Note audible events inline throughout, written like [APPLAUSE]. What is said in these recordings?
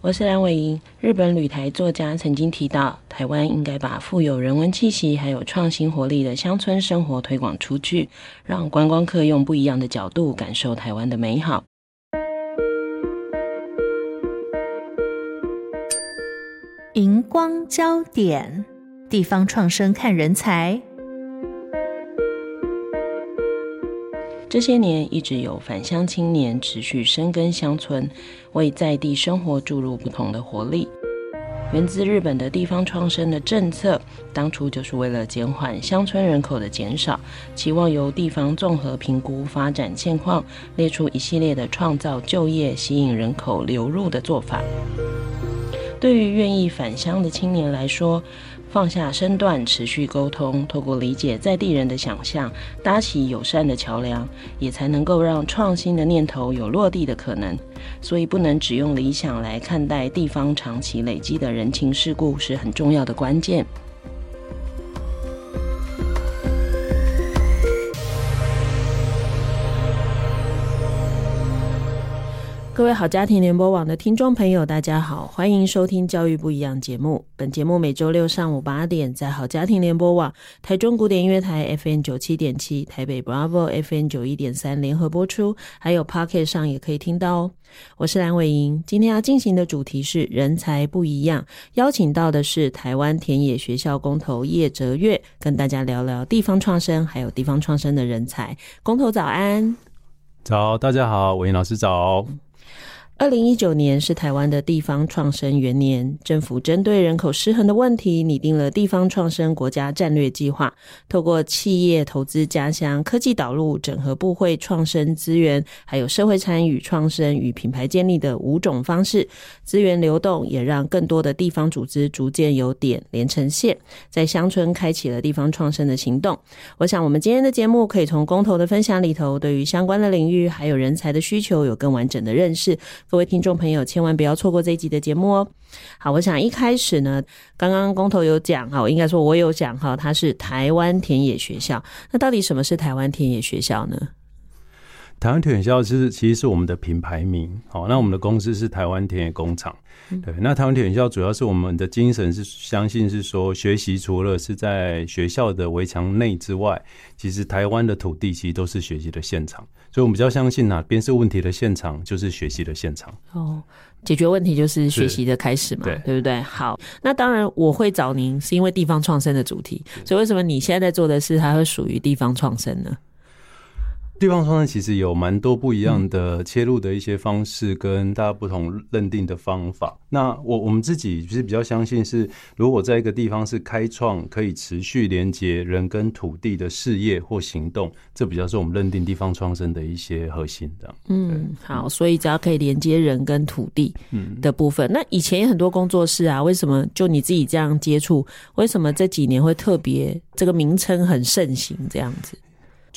我是梁伟莹。日本旅台作家曾经提到，台湾应该把富有人文气息还有创新活力的乡村生活推广出去，让观光客用不一样的角度感受台湾的美好。荧光焦点，地方创生看人才。这些年一直有返乡青年持续深耕乡村，为在地生活注入不同的活力。源自日本的地方创生的政策，当初就是为了减缓乡村人口的减少，期望由地方综合评估发展现况，列出一系列的创造就业、吸引人口流入的做法。对于愿意返乡的青年来说，放下身段，持续沟通，透过理解在地人的想象，搭起友善的桥梁，也才能够让创新的念头有落地的可能。所以，不能只用理想来看待地方长期累积的人情世故，是很重要的关键。各位好家庭联播网的听众朋友，大家好，欢迎收听《教育不一样》节目。本节目每周六上午八点在好家庭联播网、台中古典音乐台 FM 九七点七、台北 Bravo FM 九一点三联合播出，还有 Pocket 上也可以听到哦。我是蓝伟莹，今天要进行的主题是人才不一样，邀请到的是台湾田野学校工头叶哲岳，跟大家聊聊地方创生，还有地方创生的人才。工头早安，早，大家好，伟莹老师早。二零一九年是台湾的地方创生元年，政府针对人口失衡的问题，拟定了地方创生国家战略计划，透过企业投资家乡、科技导入、整合部会创生资源，还有社会参与、创生与品牌建立的五种方式，资源流动也让更多的地方组织逐渐由点连成线，在乡村开启了地方创生的行动。我想，我们今天的节目可以从公投的分享里头，对于相关的领域还有人才的需求有更完整的认识。各位听众朋友，千万不要错过这一集的节目哦！好，我想一开始呢，刚刚工头有讲哈，我应该说我有讲哈，它是台湾田野学校。那到底什么是台湾田野学校呢？台湾田野学校是其实是我们的品牌名。好，那我们的公司是台湾田野工厂。对，那台湾田野学校主要是我们的精神是相信是说，学习除了是在学校的围墙内之外，其实台湾的土地其实都是学习的现场。所以，我们比较相信哪边是问题的现场，就是学习的现场。哦，解决问题就是学习的开始嘛，对，对不对？好，那当然我会找您，是因为地方创生的主题。所以，为什么你现在在做的事，它会属于地方创生呢？地方创生其实有蛮多不一样的切入的一些方式，跟大家不同认定的方法。嗯、那我我们自己其实比较相信是，如果在一个地方是开创可以持续连接人跟土地的事业或行动，这比较是我们认定地方创生的一些核心的。嗯，好，所以只要可以连接人跟土地的部分，嗯、那以前有很多工作室啊，为什么就你自己这样接触？为什么这几年会特别这个名称很盛行这样子？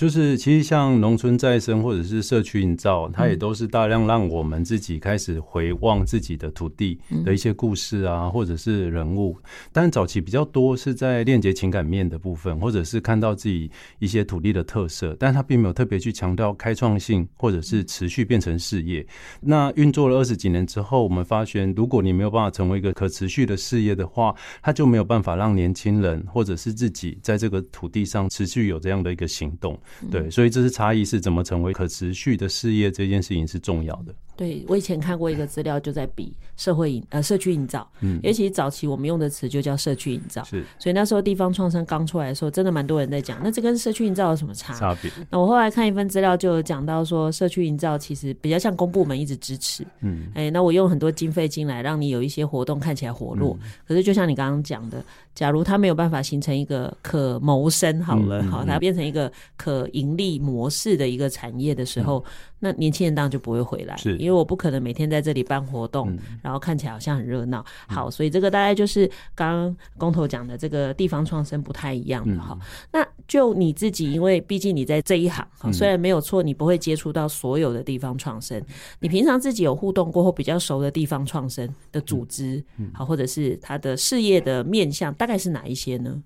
就是其实像农村再生或者是社区营造，它也都是大量让我们自己开始回望自己的土地的一些故事啊，或者是人物。但早期比较多是在链接情感面的部分，或者是看到自己一些土地的特色，但它并没有特别去强调开创性或者是持续变成事业。那运作了二十几年之后，我们发现，如果你没有办法成为一个可持续的事业的话，它就没有办法让年轻人或者是自己在这个土地上持续有这样的一个行动。对，所以这是差异，是怎么成为可持续的事业，这件事情是重要的。对，我以前看过一个资料，就在比社会营呃社区营造，嗯，尤其早期我们用的词就叫社区营造，是，所以那时候地方创生刚出来的时候，真的蛮多人在讲，那这跟社区营造有什么差？差别？那我后来看一份资料，就有讲到说，社区营造其实比较像公部门一直支持，嗯，哎，那我用很多经费进来，让你有一些活动看起来活络，嗯、可是就像你刚刚讲的，假如它没有办法形成一个可谋生好了，嗯嗯、好，它变成一个可盈利模式的一个产业的时候，嗯、那年轻人当然就不会回来，是。因为为我不可能每天在这里办活动，嗯、然后看起来好像很热闹。好，所以这个大概就是刚刚工头讲的这个地方创生不太一样的哈。嗯、那就你自己，因为毕竟你在这一行，虽然没有错，你不会接触到所有的地方创生，你平常自己有互动过后比较熟的地方创生的组织，好，或者是他的事业的面向，大概是哪一些呢？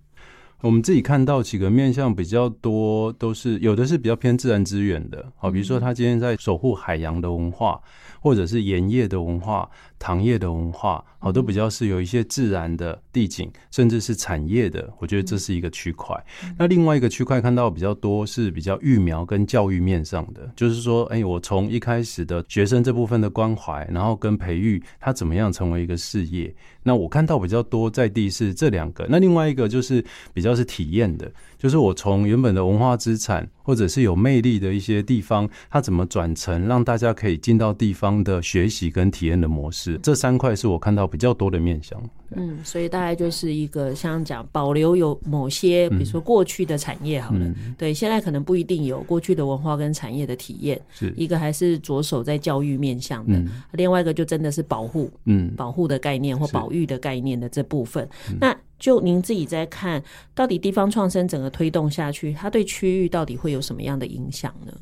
我们自己看到几个面向比较多，都是有的是比较偏自然资源的，好，比如说他今天在守护海洋的文化，或者是盐业的文化。糖业的文化，好，都比较是有一些自然的地景，甚至是产业的。我觉得这是一个区块。那另外一个区块看到比较多是比较育苗跟教育面上的，就是说，哎，我从一开始的学生这部分的关怀，然后跟培育他怎么样成为一个事业。那我看到比较多在地是这两个。那另外一个就是比较是体验的，就是我从原本的文化资产或者是有魅力的一些地方，它怎么转成让大家可以进到地方的学习跟体验的模式。这三块是我看到比较多的面向。嗯，所以大概就是一个像讲保留有某些，比如说过去的产业好了，嗯、对，现在可能不一定有过去的文化跟产业的体验。是一个还是着手在教育面向的，嗯、另外一个就真的是保护，嗯，保护的概念或保育的概念的这部分。那就您自己在看到底地方创生整个推动下去，它对区域到底会有什么样的影响呢？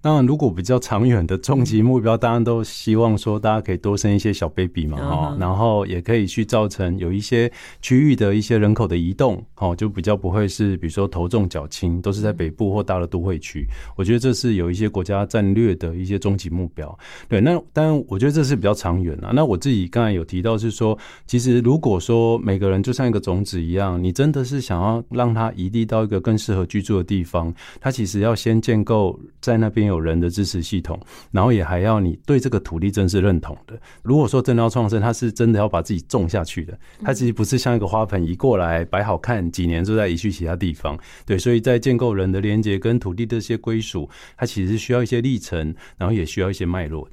当然，如果比较长远的终极目标，当然都希望说大家可以多生一些小 baby 嘛，哈，然后也可以去造成有一些区域的一些人口的移动，哦，就比较不会是比如说头重脚轻，都是在北部或大的都会区。我觉得这是有一些国家战略的一些终极目标。对，那当然我觉得这是比较长远啊。那我自己刚才有提到是说，其实如果说每个人就像一个种子一样，你真的是想要让它移地到一个更适合居住的地方，它其实要先建构在那边有。有人的支持系统，然后也还要你对这个土地真是认同的。如果说真的要创生，他是真的要把自己种下去的，他其实不是像一个花盆移过来摆好看，几年就再移去其他地方。对，所以在建构人的连接跟土地这些归属，它其实需要一些历程，然后也需要一些脉络。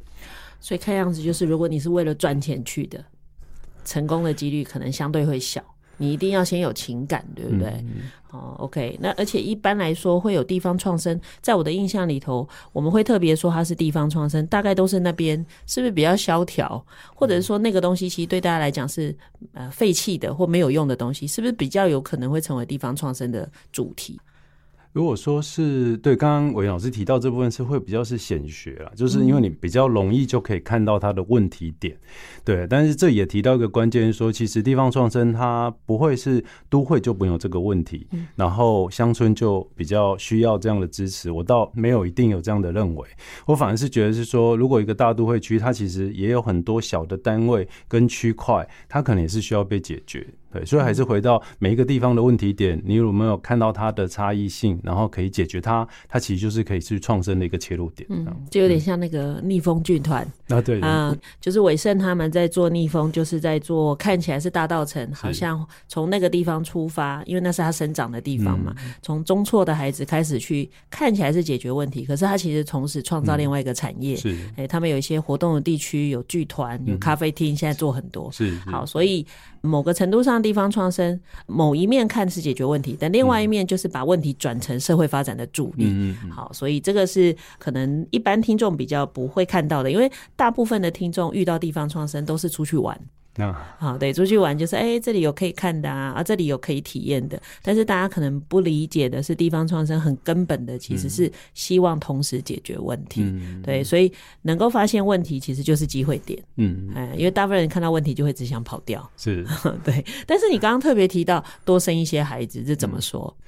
所以看样子就是，如果你是为了赚钱去的，成功的几率可能相对会小。你一定要先有情感，对不对？嗯、哦，OK。那而且一般来说会有地方创生，在我的印象里头，我们会特别说它是地方创生，大概都是那边是不是比较萧条，或者是说那个东西其实对大家来讲是呃废弃的或没有用的东西，是不是比较有可能会成为地方创生的主题？如果说是对，刚刚伟老师提到这部分是会比较是显学啦，就是因为你比较容易就可以看到它的问题点，对。但是这也提到一个关键，说其实地方创生它不会是都会就没有这个问题，然后乡村就比较需要这样的支持。我倒没有一定有这样的认为，我反而是觉得是说，如果一个大都会区，它其实也有很多小的单位跟区块，它可能也是需要被解决。对，所以还是回到每一个地方的问题点，你有没有看到它的差异性，然后可以解决它，它其实就是可以去创生的一个切入点。嗯，就有点像那个逆风剧团 [LAUGHS] 啊，对啊，就是伟盛他们在做逆风，就是在做看起来是大道城，好像从那个地方出发，因为那是他生长的地方嘛，从中辍的孩子开始去看起来是解决问题，可是他其实同时创造另外一个产业。是，哎，他们有一些活动的地区，有剧团，有咖啡厅，现在做很多。是，好，所以某个程度上。地方创生某一面看是解决问题，但另外一面就是把问题转成社会发展的助力。嗯，好，所以这个是可能一般听众比较不会看到的，因为大部分的听众遇到地方创生都是出去玩。啊，好，对，出去玩就是，哎、欸，这里有可以看的啊，啊，这里有可以体验的。但是大家可能不理解的是，地方创生很根本的，其实是希望同时解决问题。嗯、对，所以能够发现问题，其实就是机会点。嗯，哎，因为大部分人看到问题就会只想跑掉。是，[LAUGHS] 对。但是你刚刚特别提到多生一些孩子，这怎么说？嗯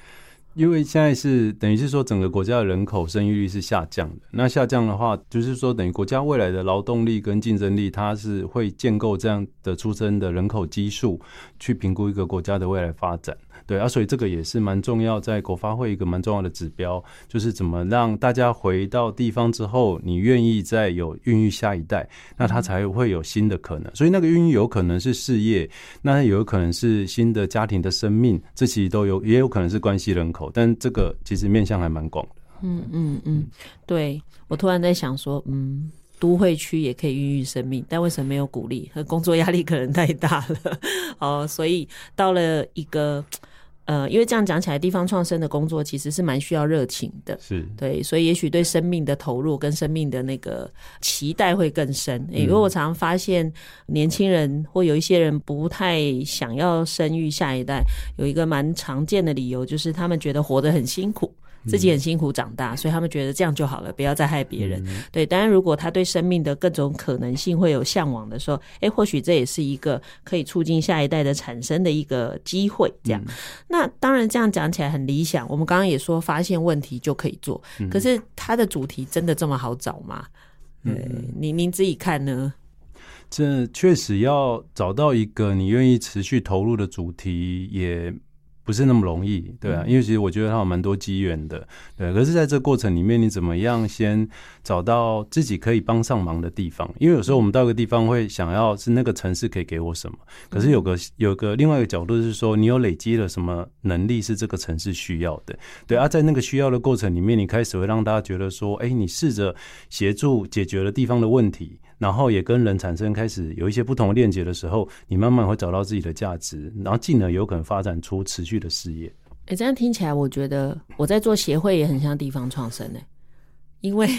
因为现在是等于是说，整个国家的人口生育率是下降的。那下降的话，就是说等于国家未来的劳动力跟竞争力，它是会建构这样的出生的人口基数，去评估一个国家的未来发展。对啊，所以这个也是蛮重要，在国发会一个蛮重要的指标，就是怎么让大家回到地方之后，你愿意再有孕育下一代，那他才会有新的可能。所以那个孕育有可能是事业，那有可能是新的家庭的生命，这其实都有，也有可能是关系人口，但这个其实面向还蛮广的。嗯嗯嗯，对，我突然在想说，嗯，都会区也可以孕育生命，但为什么没有鼓励？和工作压力可能太大了。[LAUGHS] 哦，所以到了一个。呃，因为这样讲起来，地方创生的工作其实是蛮需要热情的，是对，所以也许对生命的投入跟生命的那个期待会更深。因为我常常发现年轻人或有一些人不太想要生育下一代，有一个蛮常见的理由就是他们觉得活得很辛苦。自己很辛苦长大，所以他们觉得这样就好了，不要再害别人。嗯、对，当然如果他对生命的各种可能性会有向往的时候，哎，或许这也是一个可以促进下一代的产生的一个机会。这样，嗯、那当然这样讲起来很理想。我们刚刚也说发现问题就可以做，嗯、可是它的主题真的这么好找吗？对，您您自己看呢？这确实要找到一个你愿意持续投入的主题也。不是那么容易，对啊，因为其实我觉得它有蛮多机缘的，对。可是在这个过程里面，你怎么样先找到自己可以帮上忙的地方？因为有时候我们到一个地方会想要是那个城市可以给我什么，可是有个有个另外一个角度是说，你有累积了什么能力是这个城市需要的，对啊，在那个需要的过程里面，你开始会让大家觉得说，哎，你试着协助解决了地方的问题。然后也跟人产生开始有一些不同的链接的时候，你慢慢会找到自己的价值，然后进而有可能发展出持续的事业。哎，这样听起来，我觉得我在做协会也很像地方创生哎，因为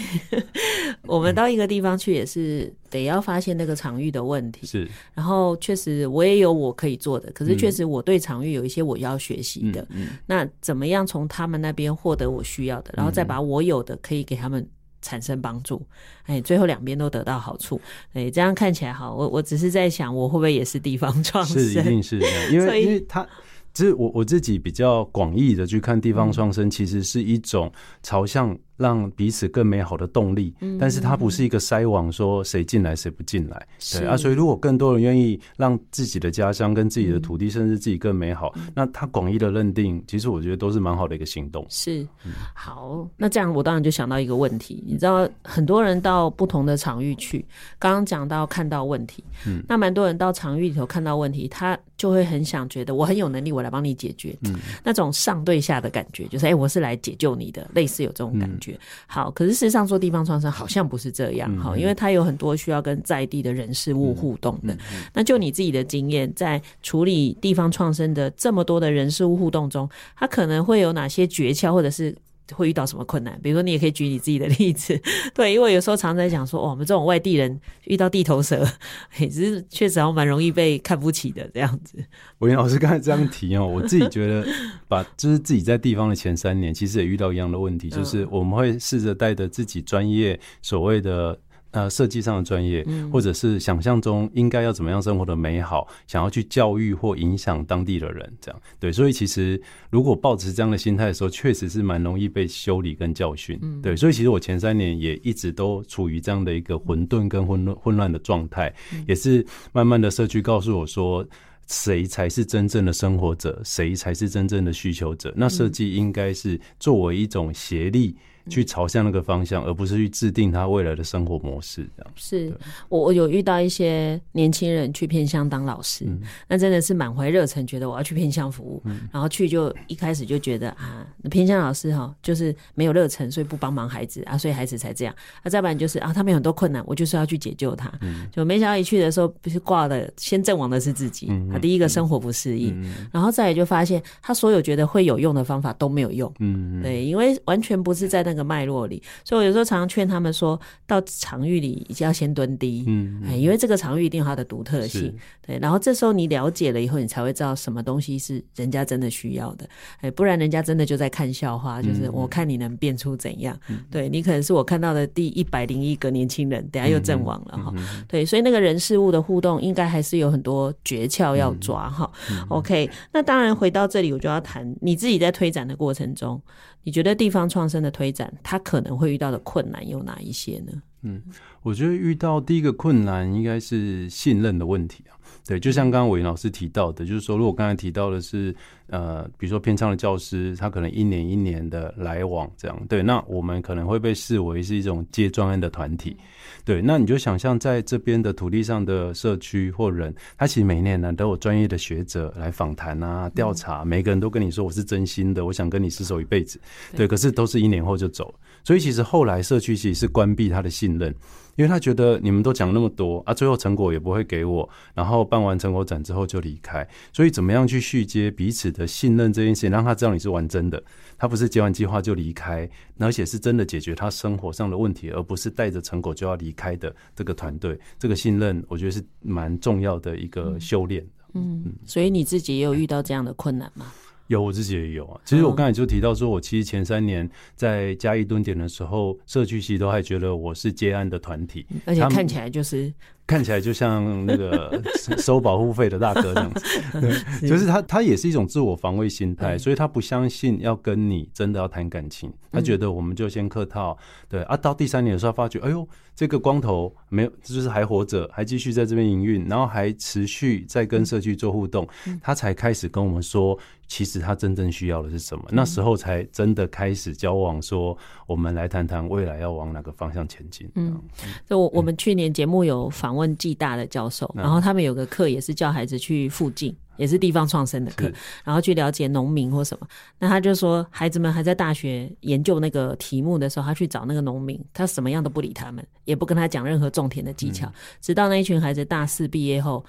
[LAUGHS] 我们到一个地方去也是得要发现那个场域的问题，是。然后确实我也有我可以做的，可是确实我对场域有一些我要学习的。嗯，那怎么样从他们那边获得我需要的，然后再把我有的可以给他们。产生帮助，哎，最后两边都得到好处，哎，这样看起来好。我我只是在想，我会不会也是地方创生？是，一定是这样，因为 [LAUGHS] 因为他。其实我我自己比较广义的去看地方创生，其实是一种朝向让彼此更美好的动力。嗯，但是它不是一个筛网，说谁进来谁不进来。是对啊，所以如果更多人愿意让自己的家乡跟自己的土地，甚至自己更美好，嗯，那他广义的认定，其实我觉得都是蛮好的一个行动。是，好，那这样我当然就想到一个问题，你知道很多人到不同的场域去，刚刚讲到看到问题，嗯，那蛮多人到场域里头看到问题，他就会很想觉得我很有能力，我来帮你解决，嗯，那种上对下的感觉，就是哎、欸，我是来解救你的，类似有这种感觉。嗯、好，可是事实上做地方创生好像不是这样，好、嗯，因为它有很多需要跟在地的人事物互动的。那就你自己的经验，在处理地方创生的这么多的人事物互动中，它可能会有哪些诀窍，或者是？会遇到什么困难？比如说，你也可以举你自己的例子，[LAUGHS] 对，因为有时候常常在讲说，哦，我们这种外地人遇到地头蛇，[LAUGHS] 也是确实还蛮容易被看不起的这样子。伟老师刚才这样提哦，我自己觉得，把就是自己在地方的前三年，其实也遇到一样的问题，[LAUGHS] 就是我们会试着带着自己专业所谓的。呃，设计上的专业，或者是想象中应该要怎么样生活的美好，想要去教育或影响当地的人，这样对。所以其实如果抱持这样的心态的时候，确实是蛮容易被修理跟教训。对，所以其实我前三年也一直都处于这样的一个混沌跟混乱混乱的状态，也是慢慢的社区告诉我说，谁才是真正的生活者，谁才是真正的需求者。那设计应该是作为一种协力。去朝向那个方向，而不是去制定他未来的生活模式。这样是我我有遇到一些年轻人去偏乡当老师，嗯、那真的是满怀热忱，觉得我要去偏乡服务，嗯、然后去就一开始就觉得啊，偏乡老师哈，就是没有热忱，所以不帮忙孩子啊，所以孩子才这样。那、啊、再不然就是啊，他们有很多困难，我就是要去解救他。嗯、就没想到一去的时候，不是挂的先阵亡的是自己。他、啊、第一个生活不适应，然后再也就发现他所有觉得会有用的方法都没有用。嗯，对，因为完全不是在那个脉络里，所以我有时候常常劝他们说，到场域里一定要先蹲低，嗯，哎，因为这个场域一定有它的独特性，对。然后这时候你了解了以后，你才会知道什么东西是人家真的需要的，哎，不然人家真的就在看笑话，就是我看你能变出怎样，嗯、对你可能是我看到的第一百零一个年轻人，等下又阵亡了哈，对，所以那个人事物的互动应该还是有很多诀窍要抓哈。OK，那当然回到这里，我就要谈你自己在推展的过程中。你觉得地方创生的推展，它可能会遇到的困难有哪一些呢？嗯，我觉得遇到第一个困难应该是信任的问题啊。对，就像刚刚伟老师提到的，就是说，如果刚才提到的是，呃，比如说偏乡的教师，他可能一年一年的来往这样，对，那我们可能会被视为是一种接专案的团体。对，那你就想象在这边的土地上的社区或人，他其实每年呢都有专业的学者来访谈啊、调查，每个人都跟你说我是真心的，我想跟你厮守一辈子。对，可是都是一年后就走，所以其实后来社区其实是关闭他的信任。因为他觉得你们都讲那么多啊，最后成果也不会给我，然后办完成果展之后就离开，所以怎么样去续接彼此的信任这件事情，让他知道你是玩真的，他不是接完计划就离开，而且是真的解决他生活上的问题，而不是带着成果就要离开的这个团队。这个信任，我觉得是蛮重要的一个修炼。嗯，嗯，所以你自己也有遇到这样的困难吗？有，我自己也有啊。其实我刚才就提到说，我其实前三年在嘉义蹲点的时候，社区系都还觉得我是接案的团体，而且看起来就是。看起来就像那个 [LAUGHS] 收保护费的大哥这样子，[LAUGHS] 对，就是他，他也是一种自我防卫心态，所以他不相信要跟你真的要谈感情，他觉得我们就先客套，对啊，到第三年的时候发觉，哎呦，这个光头没有，就是还活着，还继续在这边营运，然后还持续在跟社区做互动，他才开始跟我们说，其实他真正需要的是什么，那时候才真的开始交往，说我们来谈谈未来要往哪个方向前进。嗯，就我我们去年节目有访。问暨大的教授，然后他们有个课也是叫孩子去附近，也是地方创生的课，然后去了解农民或什么。那他就说，孩子们还在大学研究那个题目的时候，他去找那个农民，他什么样都不理他们，也不跟他讲任何种田的技巧。直到那一群孩子大四毕业后，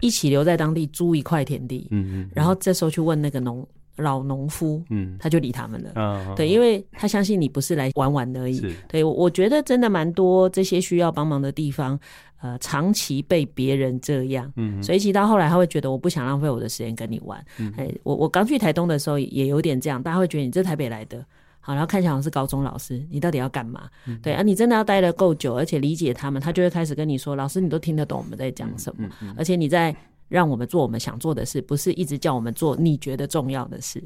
一起留在当地租一块田地，嗯嗯，然后这时候去问那个农。老农夫，嗯，他就理他们了，嗯，对，因为他相信你不是来玩玩而已，对，我觉得真的蛮多这些需要帮忙的地方，呃，长期被别人这样，嗯，所以其实到后来他会觉得我不想浪费我的时间跟你玩，哎，我我刚去台东的时候也有点这样，大家会觉得你这台北来的，好，然后看起来好像是高中老师，你到底要干嘛？对啊，你真的要待得够久，而且理解他们，他就会开始跟你说，老师你都听得懂我们在讲什么，而且你在。让我们做我们想做的事，不是一直叫我们做你觉得重要的事。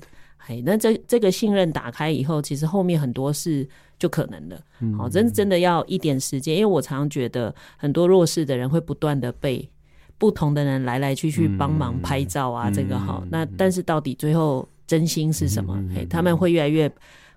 哎，那这这个信任打开以后，其实后面很多事就可能了。好，真真的要一点时间，因为我常常觉得很多弱势的人会不断的被不同的人来来去去帮忙拍照啊，这个好。那但是到底最后真心是什么？哎，他们会越来越。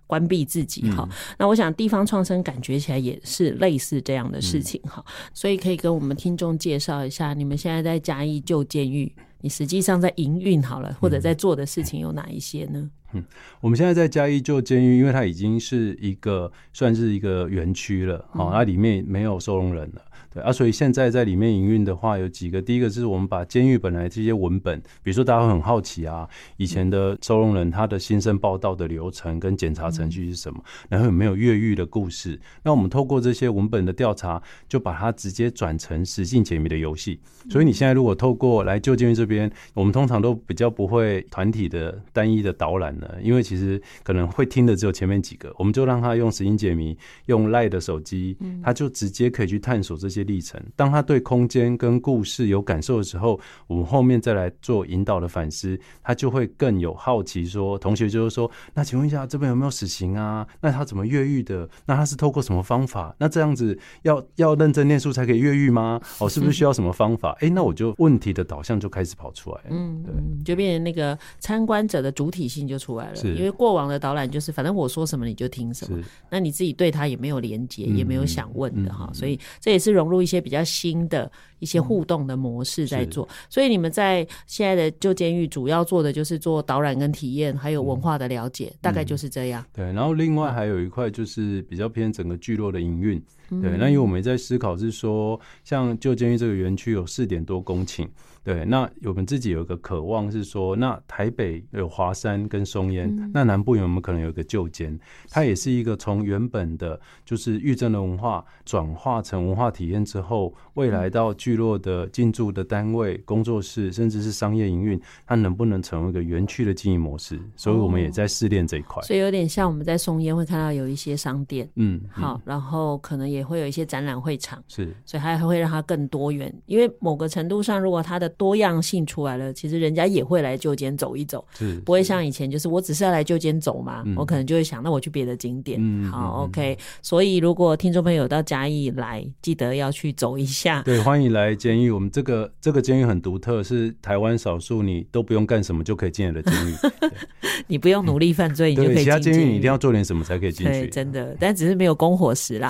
关闭自己哈，那我想地方创生感觉起来也是类似这样的事情哈，所以可以跟我们听众介绍一下，你们现在在嘉义旧监狱，你实际上在营运好了，或者在做的事情有哪一些呢？嗯，我们现在在嘉义旧监狱，因为它已经是一个算是一个园区了，好，它里面没有收容人了。对啊，所以现在在里面营运的话，有几个。第一个就是我们把监狱本来这些文本，比如说大家会很好奇啊，以前的收容人他的新生报道的流程跟检查程序是什么，然后有没有越狱的故事。那我们透过这些文本的调查，就把它直接转成实境解谜的游戏。所以你现在如果透过来旧监狱这边，我们通常都比较不会团体的单一的导览了，因为其实可能会听的只有前面几个，我们就让他用实境解谜，用 LINE 的手机，他就直接可以去探索这些。历程，当他对空间跟故事有感受的时候，我们后面再来做引导的反思，他就会更有好奇。说，同学就是说，那请问一下，这边有没有死刑啊？那他怎么越狱的？那他是透过什么方法？那这样子要要认真念书才可以越狱吗？哦，是不是需要什么方法？哎、欸，那我就问题的导向就开始跑出来了，嗯，对，就变成那个参观者的主体性就出来了。是，因为过往的导览就是反正我说什么你就听什么，那你自己对他也没有连结，也没有想问的哈、所以这也是融入。一些比较新的一些互动的模式在做，所以你们在现在的旧监狱主要做的就是做导览跟体验，还有文化的了解，大概就是这样。对，然后另外还有一块就是比较偏整个聚落的营运。对，那因为我们在思考是说，像旧监狱这个园区有四点多公顷。对，那我们自己有一个渴望是说，那台北有华山跟松烟，嗯，那南部有没有可能有一个旧监？它也是一个从原本的，就是狱政的文化转化成文化体验之后，未来到聚落的进驻的单位、工作室，甚至是商业营运，它能不能成为一个园区的经营模式？所以我们也在试炼这一块。所以有点像我们在松烟会看到有一些商店，嗯，好，然后可能也会有一些展览会场，是，所以它还会让它更多元，因为某个程度上，如果它的多样性出来了，其实人家也会来旧监走一走，是不会像以前，就是我只是要来旧监走嘛，我可能就会想，那我去别的景点。嗯、好，OK。所以如果听众朋友到嘉义来，记得要去走一下。对，欢迎来监狱。我们这个这个监狱很独特，是台湾少数你都不用干什么就可以进来的监狱。[LAUGHS] 你不用努力犯罪，你就可以进。其他监狱你一定要做点什么才可以进去。对，真的，但只是没有供伙食啦。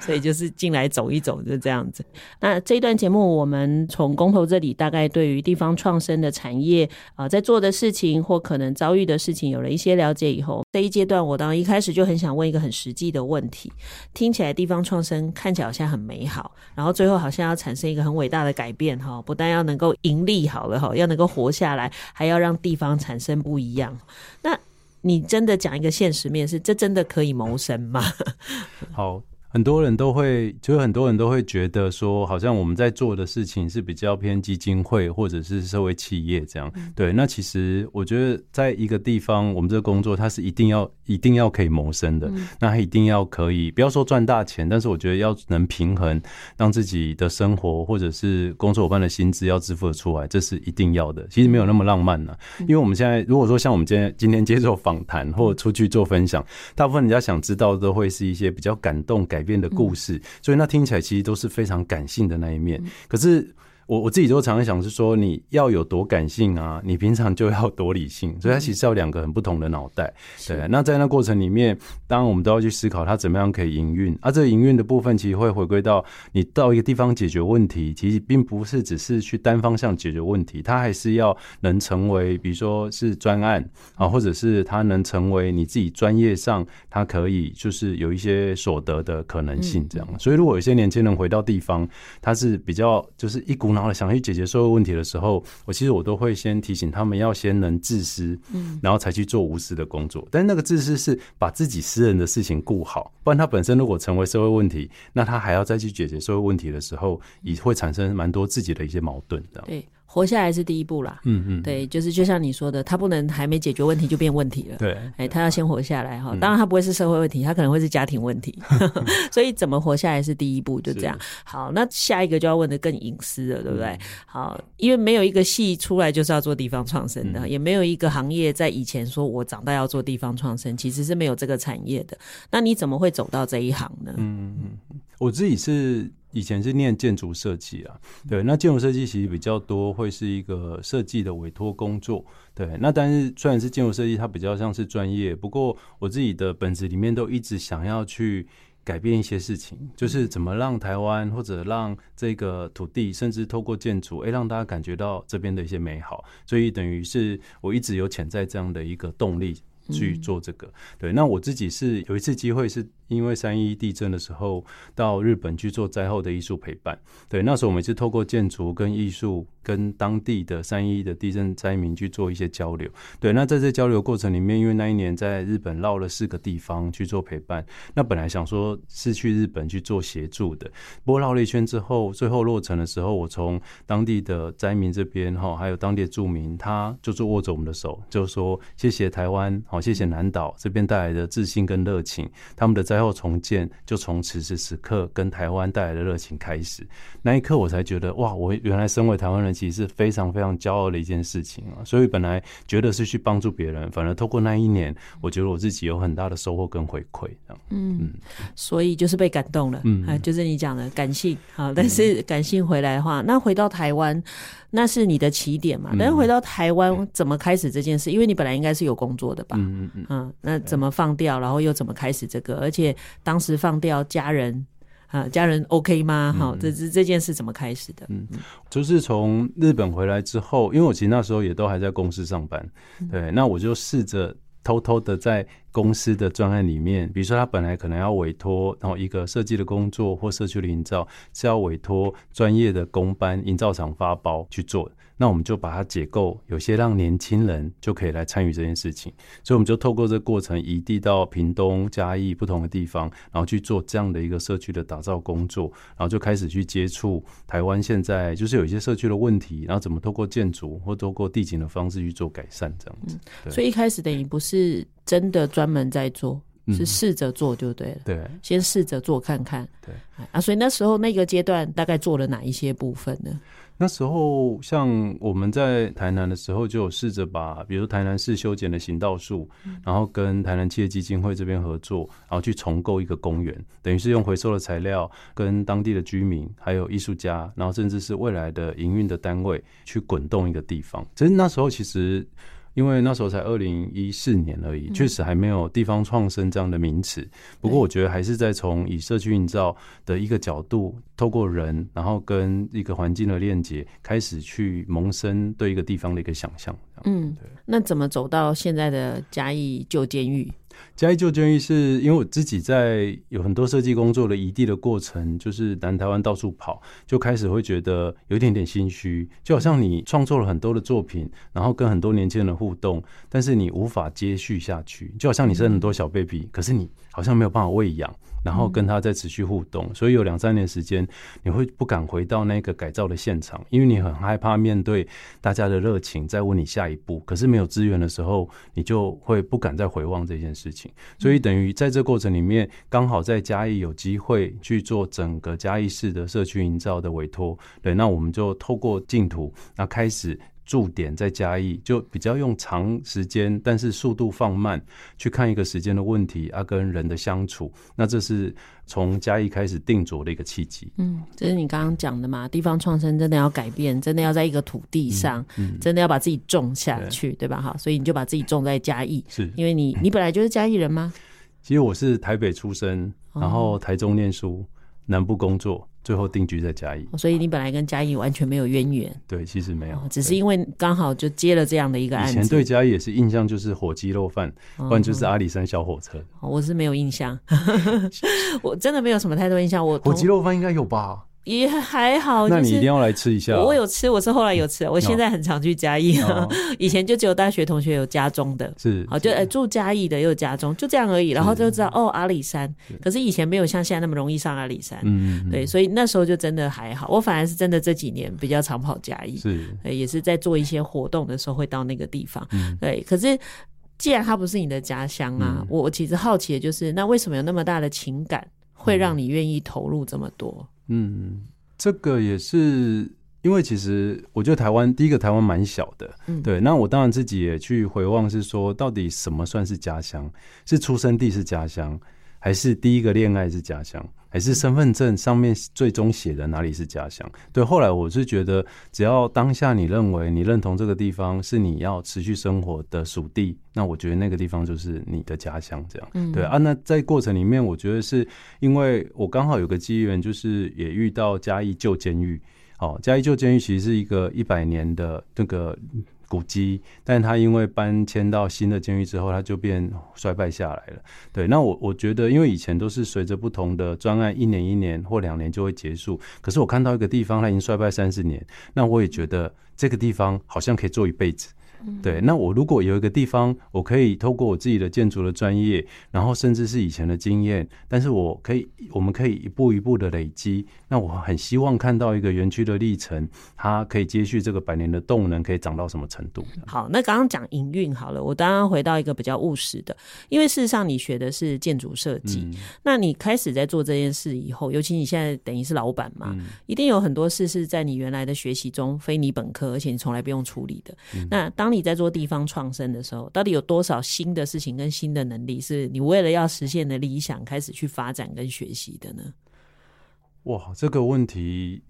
所以就是进来走一走，就这样子。那这一段节目，我们从公投这里大概对于地方创生的产业啊、在做的事情或可能遭遇的事情有了一些了解以后，这一阶段我当然一开始就很想问一个很实际的问题，听起来地方创生看起来好像很美好，然后最后好像要产生一个很伟大的改变哈，不但要能够盈利好了哈，要能够活下来，还要让地方产生不一样。那你真的讲一个现实面是，这真的可以谋生吗？[LAUGHS] 好。很多人都会，就是很多人都会觉得说，好像我们在做的事情是比较偏基金会或者是社会企业这样。对，那其实我觉得，在一个地方，我们这个工作它是一定要、一定要可以谋生的。那它一定要可以，不要说赚大钱，但是我觉得要能平衡，让自己的生活或者是工作伙伴的薪资要支付得出来，这是一定要的。其实没有那么浪漫呢，因为我们现在如果说像我们今天今天接受访谈或者出去做分享，大部分人家想知道的都会是一些比较感动改。边的故事，所以那听起来其实都是非常感性的那一面，可是。我我自己都常常想是说，你要有多感性啊，你平常就要多理性，所以它其实要两个很不同的脑袋。对，那在那过程里面，当然我们都要去思考它怎么样可以营运。啊，这个营运的部分其实会回归到你到一个地方解决问题，其实并不是只是去单方向解决问题，它还是要能成为，比如说是专案啊，或者是它能成为你自己专业上，它可以就是有一些所得的可能性这样。所以如果有些年轻人回到地方，他是比较就是一股。然后想去解决社会问题的时候，我其实我都会先提醒他们要先能自私，嗯，然后才去做无私的工作。但是那个自私是把自己私人的事情顾好，不然他本身如果成为社会问题，那他还要再去解决社会问题的时候，也会产生蛮多自己的一些矛盾的。对。活下来是第一步啦，嗯嗯，对，就是就像你说的，他不能还没解决问题就变问题了，对，哎、欸，他要先活下来哈。当然，他不会是社会问题，他可能会是家庭问题，嗯、[LAUGHS] 所以怎么活下来是第一步，就这样。好，那下一个就要问的更隐私了，对不对？嗯、好，因为没有一个戏出来就是要做地方创生的，嗯、也没有一个行业在以前说我长大要做地方创生，其实是没有这个产业的。那你怎么会走到这一行呢？嗯嗯，我自己是。以前是念建筑设计啊，对，那建筑设计其实比较多会是一个设计的委托工作，对，那但是虽然是建筑设计，它比较像是专业，不过我自己的本子里面都一直想要去改变一些事情，就是怎么让台湾或者让这个土地，甚至透过建筑，哎，让大家感觉到这边的一些美好，所以等于是我一直有潜在这样的一个动力去做这个，对，那我自己是有一次机会是。因为三一地震的时候，到日本去做灾后的艺术陪伴。对，那时候我们是透过建筑跟艺术，跟当地的三一的地震灾民去做一些交流。对，那在这交流过程里面，因为那一年在日本绕了四个地方去做陪伴。那本来想说是去日本去做协助的，不过绕了一圈之后，最后落成的时候，我从当地的灾民这边哈，还有当地的住民，他就是握着我们的手，就说谢谢台湾，好谢谢南岛这边带来的自信跟热情，他们的灾后重建就从此时此刻跟台湾带来的热情开始，那一刻我才觉得哇，我原来身为台湾人其实是非常非常骄傲的一件事情啊！所以本来觉得是去帮助别人，反而透过那一年，我觉得我自己有很大的收获跟回馈。嗯嗯，所以就是被感动了，嗯，就是你讲的感性好，但是感性回来的话，那回到台湾，那是你的起点嘛？但是回到台湾怎么开始这件事？因为你本来应该是有工作的吧？嗯嗯嗯，那怎么放掉，然后又怎么开始这个？而且当时放掉家人啊，家人 OK 吗？好，这这这件事怎么开始的？嗯，就是从日本回来之后，因为我其实那时候也都还在公司上班，对，那我就试着偷偷的在公司的专案里面，比如说他本来可能要委托，然后一个设计的工作或社区的营造是要委托专业的工班营造厂发包去做。那我们就把它解构，有些让年轻人就可以来参与这件事情，所以我们就透过这个过程移地到屏东、嘉义不同的地方，然后去做这样的一个社区的打造工作，然后就开始去接触台湾现在就是有一些社区的问题，然后怎么透过建筑或透过地景的方式去做改善，这样子。嗯，所以一开始等于不是真的专门在做，是试着做就对了。对，先试着做看看。对啊，所以那时候那个阶段大概做了哪一些部分呢？那时候，像我们在台南的时候，就有试着把，比如台南市修剪的行道树，然后跟台南企业基金会这边合作，然后去重构一个公园，等于是用回收的材料，跟当地的居民，还有艺术家，然后甚至是未来的营运的单位，去滚动一个地方。其实那时候其实。因为那时候才二零一四年而已，确实还没有地方创生这样的名词。不过我觉得还是在从以社区营造的一个角度，透过人，然后跟一个环境的链接，开始去萌生对一个地方的一个想象。嗯，对。那怎么走到现在的嘉义旧监狱？嘉义旧监狱是因为我自己在有很多设计工作的移地的过程，就是南台湾到处跑，就开始会觉得有一点点心虚，就好像你创作了很多的作品，然后跟很多年轻人互动，但是你无法接续下去，就好像你生很多小 baby，可是你好像没有办法喂养。然后跟他再持续互动，所以有两三年时间，你会不敢回到那个改造的现场，因为你很害怕面对大家的热情，再问你下一步。可是没有资源的时候，你就会不敢再回望这件事情。所以等于在这过程里面，刚好在嘉义有机会去做整个嘉义市的社区营造的委托，对，那我们就透过净土，那开始。驻点在嘉义，就比较用长时间，但是速度放慢去看一个时间的问题啊，跟人的相处，那这是从嘉义开始定着的一个契机。嗯，这是你刚刚讲的嘛？地方创生真的要改变，真的要在一个土地上，嗯嗯、真的要把自己种下去，对，对吧？哈，所以你就把自己种在嘉义，是因为你你本来就是嘉义人吗？其实我是台北出生，然后台中念书，哦、南部工作。最后定居在嘉义，所以你本来跟嘉义完全没有渊源。对，其实没有，只是因为刚好就接了这样的一个案子。以前对嘉义也是印象就是火鸡肉饭，不然就是阿里山小火车。我是没有印象，[LAUGHS] 我真的没有什么太多印象。我火鸡肉饭应该有吧？也还好，那你一定要来吃一下。我有吃，我是后来有吃。我现在很常去嘉义，[LAUGHS] 以前就只有大学同学有家中的，是好就哎住嘉义的又家中，就这样而已。然后就知道哦阿里山，可是以前没有像现在那么容易上阿里山，嗯，对，所以那时候就真的还好。我反而是真的这几年比较常跑嘉义，是，也是在做一些活动的时候会到那个地方，对。可是既然它不是你的家乡啊，我我其实好奇的就是，那为什么有那么大的情感会让你愿意投入这么多？嗯，这个也是因为其实我觉得台湾第一个台湾蛮小的，嗯，对。那我当然自己也去回望，是说到底什么算是家乡？是出生地是家乡，还是第一个恋爱是家乡？还是身份证上面最终写的哪里是家乡？对，后来我是觉得，只要当下你认为你认同这个地方是你要持续生活的属地，那我觉得那个地方就是你的家乡。这样，嗯，对啊。那在过程里面，我觉得是因为我刚好有个机缘，就是也遇到嘉义旧监狱。哦，嘉义旧监狱其实是一个一百年的这个。古迹，但他因为搬迁到新的监狱之后，他就变衰败下来了。对，那我我觉得，因为以前都是随着不同的专案，一年一年或两年就会结束。可是我看到一个地方，它已经衰败三十年，那我也觉得这个地方好像可以做一辈子。对，那我如果有一个地方，我可以透过我自己的建筑的专业，然后甚至是以前的经验，但是我可以，我们可以一步一步的累积。那我很希望看到一个园区的历程，它可以接续这个百年的动能，可以长到什么程度？好，那刚刚讲营运好了，我当然回到一个比较务实的，因为事实上你学的是建筑设计，嗯、那你开始在做这件事以后，尤其你现在等于是老板嘛，嗯、一定有很多事是在你原来的学习中非你本科，而且你从来不用处理的。嗯、那当你在做地方创生的时候，到底有多少新的事情跟新的能力，是你为了要实现的理想开始去发展跟学习的呢？哇，这个问题，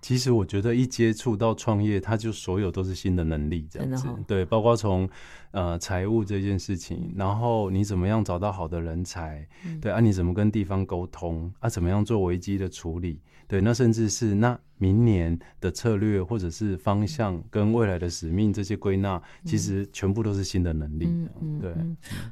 其实我觉得一接触到创业，它就所有都是新的能力，这样子。对，包括从呃财务这件事情，然后你怎么样找到好的人才，嗯、对啊，你怎么跟地方沟通啊，怎么样做危机的处理。对，那甚至是那明年的策略或者是方向跟未来的使命这些归纳，其实全部都是新的能力。嗯，对。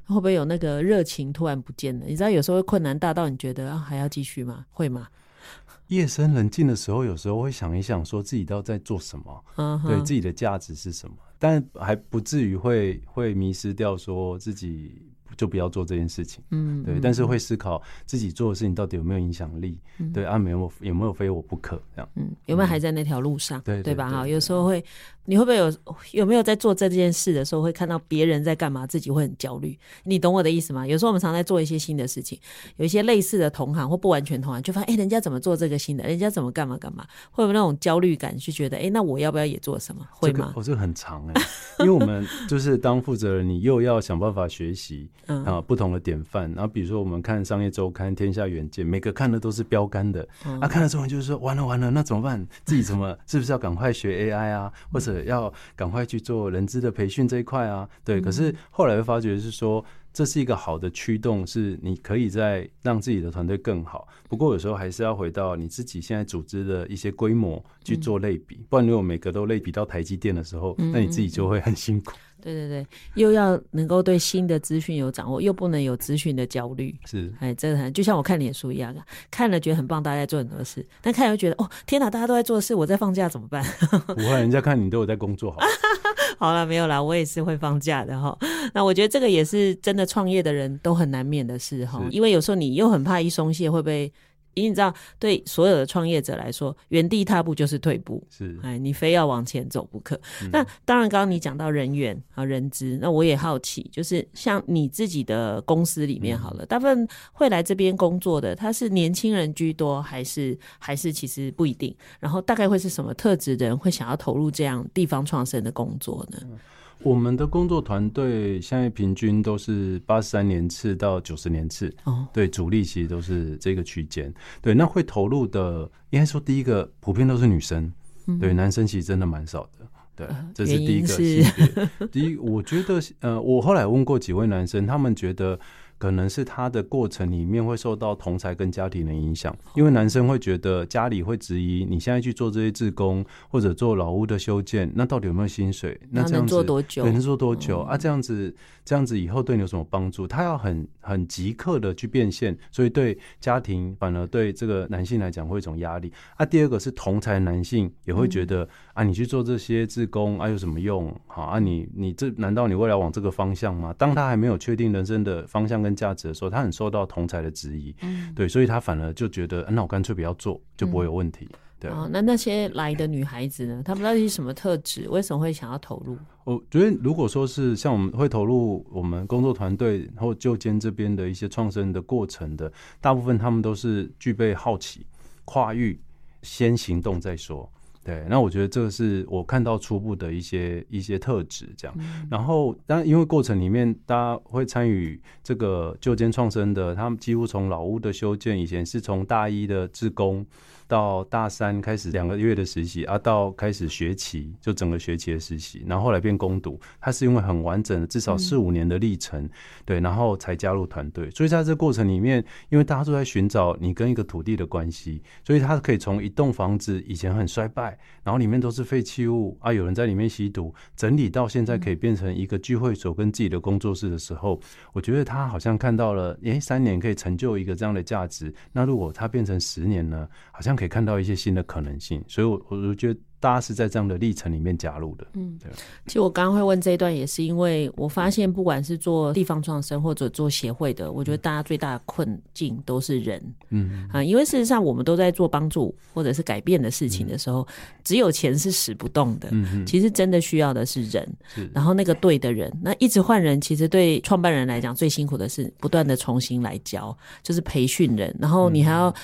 会不会有那个热情突然不见了？你知道有时候困难大到你觉得啊还要继续吗？会吗？[LAUGHS] 夜深人静的时候，有时候会想一想，说自己到底在做什么？嗯，对自己的价值是什么？但还不至于会会迷失掉，说自己。就不要做这件事情，嗯，对，但是会思考自己做的事情到底有没有影响力，嗯、对，啊，没有有没有非我不可这样，嗯，有没有还在那条路上，对对吧？哈，有时候会，你会不会有有没有在做这件事的时候，会看到别人在干嘛，自己会很焦虑？你懂我的意思吗？有时候我们常在做一些新的事情，有一些类似的同行或不完全同行，就发现哎、欸，人家怎么做这个新的，人家怎么干嘛干嘛，会有那种焦虑感，就觉得哎、欸，那我要不要也做什么？会吗？这个、哦，这个很长哎，因为我们就是当负责人，你又要想办法学习。嗯、啊，不同的典范，然后比如说我们看商业周刊、天下远见，每个看的都是标杆的，嗯、啊，看了之后就是说完了完了，那怎么办？自己怎么是不是要赶快学 AI 啊，或者对，要赶快去做人资的培训这一块啊，对。可是后来会发觉是说。这是一个好的驱动，是你可以在让自己的团队更好。不过有时候还是要回到你自己现在组织的一些规模去做类比，不然如果每个都类比到台积电的时候，那你自己就会很辛苦。对对对，又要能够对新的资讯有掌握，又不能有资讯的焦虑。是，哎，这个很就像我看脸书一样，看了觉得很棒，大家在做很多事，但看了又觉得哦，天哪，大家都在做事，我在放假怎么办？[LAUGHS] 不会，人家看你都有在工作，好。[LAUGHS] 好了，没有啦，我也是会放假的哈。那我觉得这个也是真的，创业的人都很难免的事哈，因为有时候你又很怕一松懈会被。因为你知道，对所有的创业者来说，原地踏步就是退步。是，哎，你非要往前走不可。嗯、那当然，刚刚你讲到人员啊人资，那我也好奇，就是像你自己的公司里面好了，嗯、大部分会来这边工作的，他是年轻人居多，还是还是其实不一定？然后大概会是什么特质的人会想要投入这样地方创生的工作呢？嗯我们的工作团队现在平均都是八十三年次到九十年次，哦，对，主力其实都是这个区间。对，那会投入的，应该说第一个普遍都是女生，嗯、对，男生其实真的蛮少的。对，这是第一个性别。第一，我觉得，呃，我后来问过几位男生，他们觉得。可能是他的过程里面会受到同才跟家庭的影响，因为男生会觉得家里会质疑你现在去做这些志工或者做老屋的修建，那到底有没有薪水？那这样子能做多久？能做多久啊？这样子这样子以后对你有什么帮助？他要很很即刻的去变现，所以对家庭反而对这个男性来讲会有一种压力啊。第二个是同才男性也会觉得、嗯、啊，你去做这些自工啊有什么用？好啊你，你你这难道你未来往这个方向吗？当他还没有确定人生的方向跟价值的时候，他很受到同才的质疑，嗯，对，所以他反而就觉得，那我干脆不要做，就不会有问题。嗯、对，哦，那那些来的女孩子呢？她们到底是什么特质？为什么会想要投入？我觉得，如果说是像我们会投入我们工作团队或就监这边的一些创生的过程的，大部分他们都是具备好奇、跨域、先行动再说。对，那我觉得这个是我看到初步的一些一些特质，这样。嗯、然后，当然因为过程里面大家会参与这个旧监创生的，他们几乎从老屋的修建，以前是从大一的志工。到大三开始两个月的实习啊，到开始学期就整个学期的实习，然后后来变攻读，他是因为很完整的至少四五年的历程，嗯、对，然后才加入团队。所以在这过程里面，因为大家都在寻找你跟一个土地的关系，所以他可以从一栋房子以前很衰败，然后里面都是废弃物啊，有人在里面吸毒，整理到现在可以变成一个聚会所跟自己的工作室的时候，我觉得他好像看到了，诶，三年可以成就一个这样的价值。那如果他变成十年呢？好像可以看到一些新的可能性，所以，我我觉得大家是在这样的历程里面加入的。嗯，对。其实我刚刚会问这一段，也是因为我发现，不管是做地方创生或者做协会的，我觉得大家最大的困境都是人。嗯啊，因为事实上，我们都在做帮助或者是改变的事情的时候，只有钱是使不动的。嗯，其实真的需要的是人。是。然后那个对的人，那一直换人，其实对创办人来讲最辛苦的是不断的重新来教，就是培训人，然后你还要。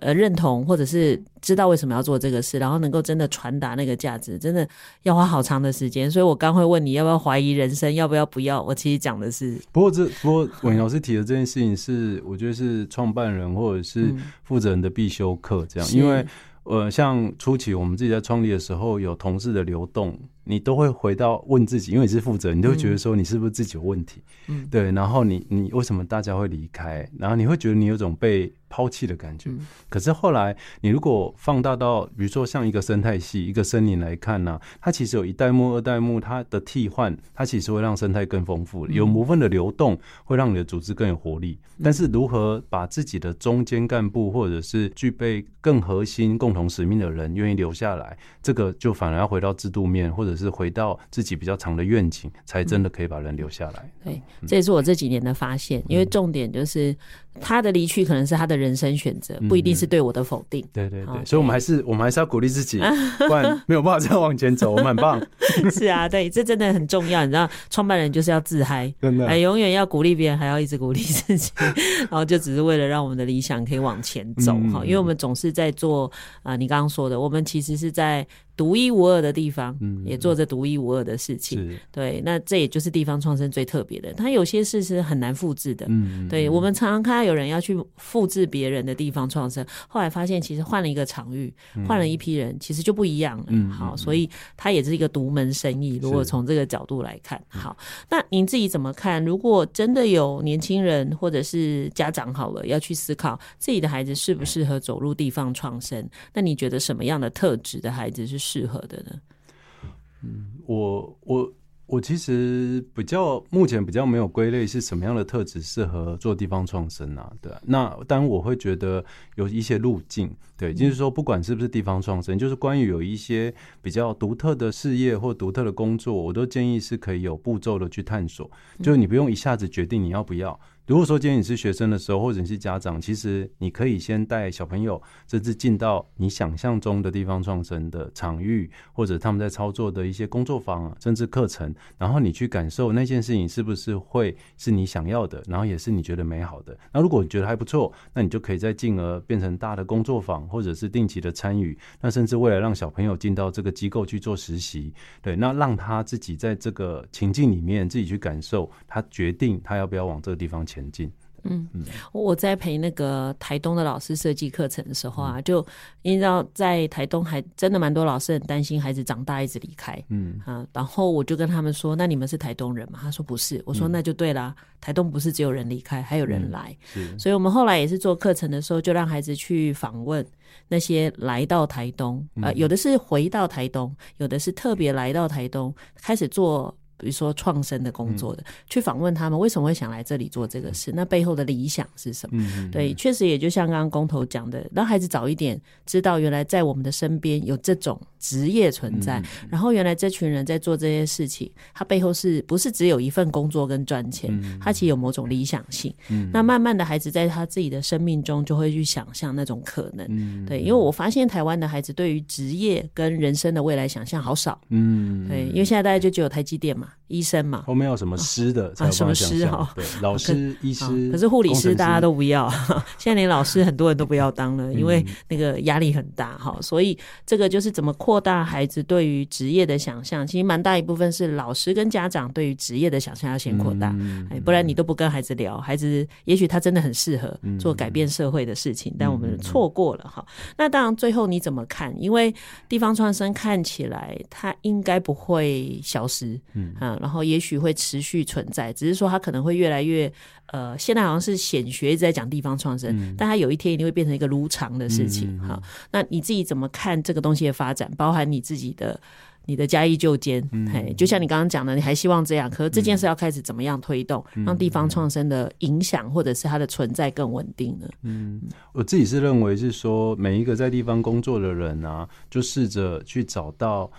呃，认同或者是知道为什么要做这个事，然后能够真的传达那个价值，真的要花好长的时间。所以我刚会问你要不要怀疑人生，要不要不要？我其实讲的是，不过这不过伟老师提的这件事情是，我觉得是创办人或者是负责人的必修课，这样，嗯、因为呃，像初期我们自己在创立的时候，有同事的流动，你都会回到问自己，因为你是负责人，你都会觉得说你是不是自己有问题？嗯，对，然后你你为什么大家会离开？然后你会觉得你有种被。抛弃的感觉，可是后来你如果放大到，比如说像一个生态系、一个森林来看呢、啊，它其实有一代目、二代目，它的替换，它其实会让生态更丰富，有部分的流动会让你的组织更有活力。但是如何把自己的中间干部或者是具备更核心共同使命的人愿意留下来，这个就反而要回到制度面，或者是回到自己比较长的愿景，才真的可以把人留下来。对，这也是我这几年的发现，因为重点就是。他的离去可能是他的人生选择，不一定是对我的否定。嗯、对对对，所以我们还是我们还是要鼓励自己，[LAUGHS] 不然没有办法再往前走。我们很棒。[LAUGHS] 是啊，对，这真的很重要。你知道，创办人就是要自嗨，真的，永远要鼓励别人，还要一直鼓励自己，[LAUGHS] 然后就只是为了让我们的理想可以往前走哈。嗯、因为我们总是在做啊、呃，你刚刚说的，我们其实是在。独一无二的地方，也做着独一无二的事情。嗯、对，那这也就是地方创生最特别的。它有些事是很难复制的。嗯，对，我们常常看到有人要去复制别人的地方创生，后来发现其实换了一个场域，换了一批人，其实就不一样了。嗯，好，所以它也是一个独门生意。如果从这个角度来看，好，那您自己怎么看？如果真的有年轻人或者是家长好了要去思考自己的孩子适不适合走入地方创生，那你觉得什么样的特质的孩子是适合的呢？嗯，我我。我其实比较目前比较没有归类是什么样的特质适合做地方创生啊？对，那当然我会觉得有一些路径，对，就是说不管是不是地方创生，就是关于有一些比较独特的事业或独特的工作，我都建议是可以有步骤的去探索，就是你不用一下子决定你要不要。如果说今天你是学生的时候，或者是家长，其实你可以先带小朋友，甚至进到你想象中的地方创生的场域，或者他们在操作的一些工作坊，甚至课程，然后你去感受那件事情是不是会是你想要的，然后也是你觉得美好的。那如果你觉得还不错，那你就可以再进而变成大的工作坊，或者是定期的参与。那甚至为了让小朋友进到这个机构去做实习，对，那让他自己在这个情境里面自己去感受，他决定他要不要往这个地方前。前进。嗯，我在陪那个台东的老师设计课程的时候啊，就你知道，在台东还真的蛮多老师很担心孩子长大一直离开。嗯啊，然后我就跟他们说：“那你们是台东人吗？”他说：“不是。”我说：“那就对啦，台东不是只有人离开，还有人来。”是，所以我们后来也是做课程的时候，就让孩子去访问那些来到台东，呃，有的是回到台东，有的是特别来到台东开始做。比如说创生的工作的，嗯、去访问他们为什么会想来这里做这个事，那背后的理想是什么？嗯、对，确实也就像刚刚工头讲的，让孩子早一点知道，原来在我们的身边有这种职业存在，嗯、然后原来这群人在做这些事情，他背后是不是只有一份工作跟赚钱？嗯、他其实有某种理想性。嗯、那慢慢的孩子在他自己的生命中就会去想象那种可能。嗯、对，因为我发现台湾的孩子对于职业跟人生的未来想象好少。嗯，对，因为现在大家就只有台积电嘛。医生嘛，后面有什么师的啊？什么师哈？对，老师、医师。可是护理师大家都不要，[LAUGHS] 现在连老师很多人都不要当了，因为那个压力很大哈。所以这个就是怎么扩大孩子对于职业的想象。其实蛮大一部分是老师跟家长对于职业的想象要先扩大，哎，不然你都不跟孩子聊，孩子也许他真的很适合做改变社会的事情，但我们错过了哈。那当然最后你怎么看？因为地方创生看起来它应该不会消失，嗯啊。然后也许会持续存在，只是说它可能会越来越呃，现在好像是显学一直在讲地方创生，嗯、但它有一天一定会变成一个如常的事情哈、嗯嗯。那你自己怎么看这个东西的发展？包含你自己的你的嘉义旧监，嘿、嗯，就像你刚刚讲的，你还希望这样，可是这件事要开始怎么样推动，嗯、让地方创生的影响或者是它的存在更稳定呢？嗯，我自己是认为是说，每一个在地方工作的人啊，就试着去找到。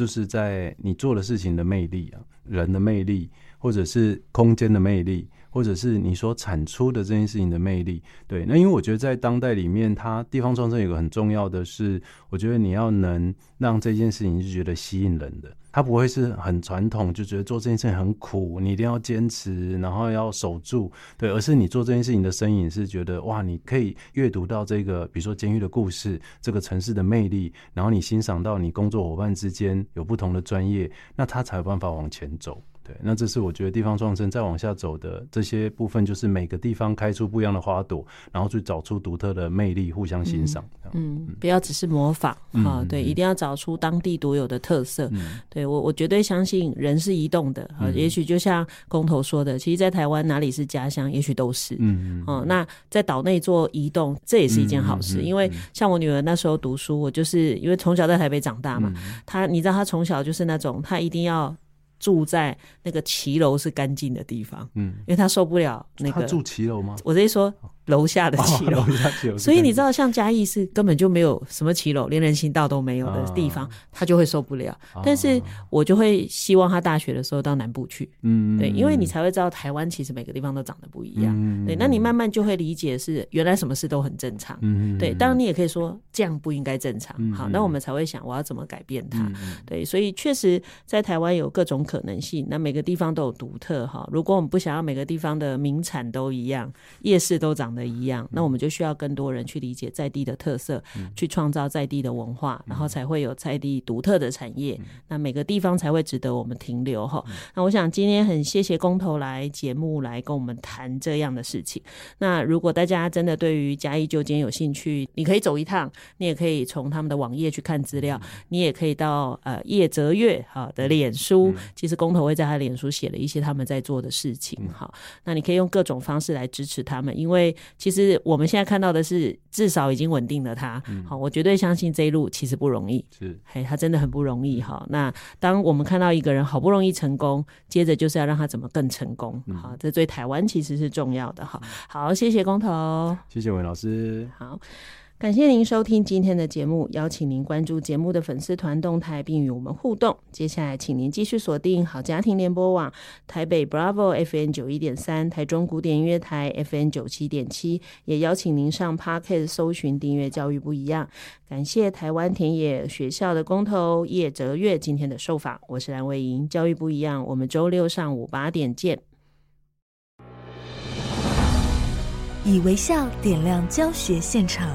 就是在你做的事情的魅力啊，人的魅力，或者是空间的魅力，或者是你所产出的这件事情的魅力。对，那因为我觉得在当代里面，它地方创生有个很重要的是，我觉得你要能让这件事情是觉得吸引人的。它不会是很传统，就觉得做这件事情很苦，你一定要坚持，然后要守住，对，而是你做这件事情的身影是觉得哇，你可以阅读到这个，比如说监狱的故事，这个城市的魅力，然后你欣赏到你工作伙伴之间有不同的专业，那他才有办法往前走。对，那这是我觉得地方创生再往下走的这些部分，就是每个地方开出不一样的花朵，然后去找出独特的魅力，互相欣赏。嗯，不要只是模仿啊，对，一定要找出当地独有的特色。对我，我绝对相信人是移动的啊。也许就像工头说的，其实，在台湾哪里是家乡，也许都是。嗯嗯。那在岛内做移动，这也是一件好事，因为像我女儿那时候读书，我就是因为从小在台北长大嘛，她你知道，她从小就是那种，她一定要。住在那个骑楼是干净的地方，嗯，因为他受不了那个。他住骑楼吗？我直接说。楼下的骑楼，所以你知道，像嘉义是根本就没有什么骑楼，连人行道都没有的地方，他就会受不了。但是我就会希望他大学的时候到南部去，嗯，对，因为你才会知道台湾其实每个地方都长得不一样，对，那你慢慢就会理解是原来什么事都很正常，嗯，对。当然你也可以说这样不应该正常，好，那我们才会想我要怎么改变它，对，所以确实在台湾有各种可能性，那每个地方都有独特哈。如果我们不想要每个地方的名产都一样，夜市都长得。的一样，那我们就需要更多人去理解在地的特色，去创造在地的文化，然后才会有在地独特的产业，那每个地方才会值得我们停留哈。那我想今天很谢谢工头来节目来跟我们谈这样的事情。那如果大家真的对于嘉义旧监有兴趣，你可以走一趟，你也可以从他们的网页去看资料，你也可以到呃叶泽月哈的脸书，其实工头会在他脸书写了一些他们在做的事情哈。那你可以用各种方式来支持他们，因为其实我们现在看到的是至少已经稳定了他。好，我绝对相信这一路其实不容易，是。嘿，他真的很不容易。哈。那当我们看到一个人好不容易成功，接着就是要让他怎么更成功，好，这对台湾其实是重要的。哈。好，谢谢工头，谢谢文老师，好。感谢您收听今天的节目，邀请您关注节目的粉丝团动态，并与我们互动。接下来，请您继续锁定好家庭联播网台北 Bravo FM 九一点三，台中古典音乐台 FM 九七点七，也邀请您上 Podcast 搜寻订阅教育不一样。感谢台湾田野学校的工头叶哲月今天的受访，我是蓝伟莹，教育不一样，我们周六上午八点见。以微笑点亮教学现场。